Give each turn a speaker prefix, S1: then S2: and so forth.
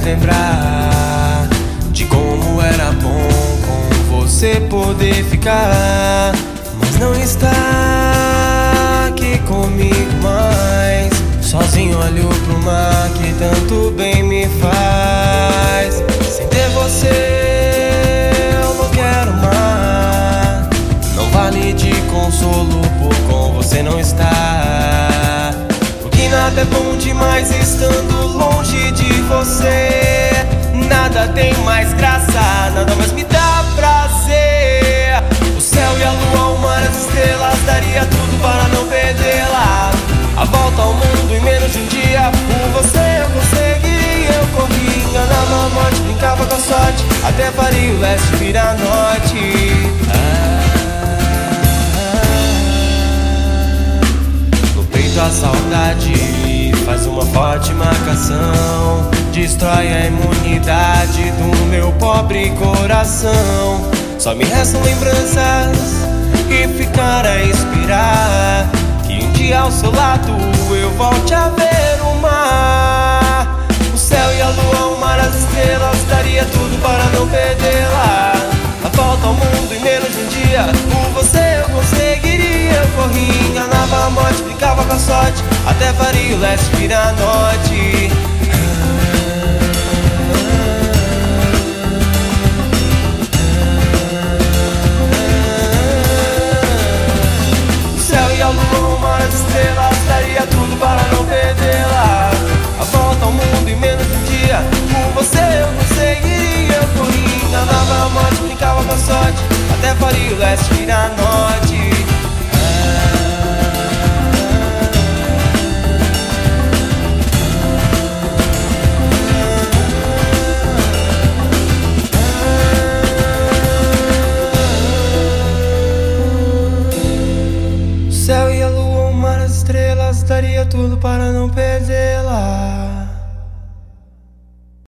S1: faz lembrar de como era bom com você poder ficar, mas não está aqui comigo mais. Sozinho olho pro mar que tanto bem me faz. Sem ter você, eu não quero mais. Não vale de consolo por com você não estar. Porque nada é bom demais estando longe de você. Nada tem mais graça, nada mais me dá prazer. O céu e a lua, o mar, as estrelas, daria tudo para não perdê-la. A volta ao mundo em menos de um dia. Por você eu conseguiria, eu corria, enganava a morte, brincava com a sorte. Até faria o leste virar norte. Saudade faz uma forte marcação. Destrói a imunidade do meu pobre coração. Só me restam lembranças e ficar a inspirar. Que um dia ao seu lado eu volte a ver o mar. O céu e a lua, o mar, as estrelas. Daria tudo para não perdê-la. A volta ao mundo em menos de um dia. Corria, enganava a morte, brincava com sorte. Até faria o leste virar norte. O céu e a lua, mar, as estrelas Daria tudo para não perdê-la A volta ao mundo em menos de um dia Por você eu conseguiria Eu corria, enganava a morte, brincava com a sorte Até faria o leste virar norte tudo para não perdê-la.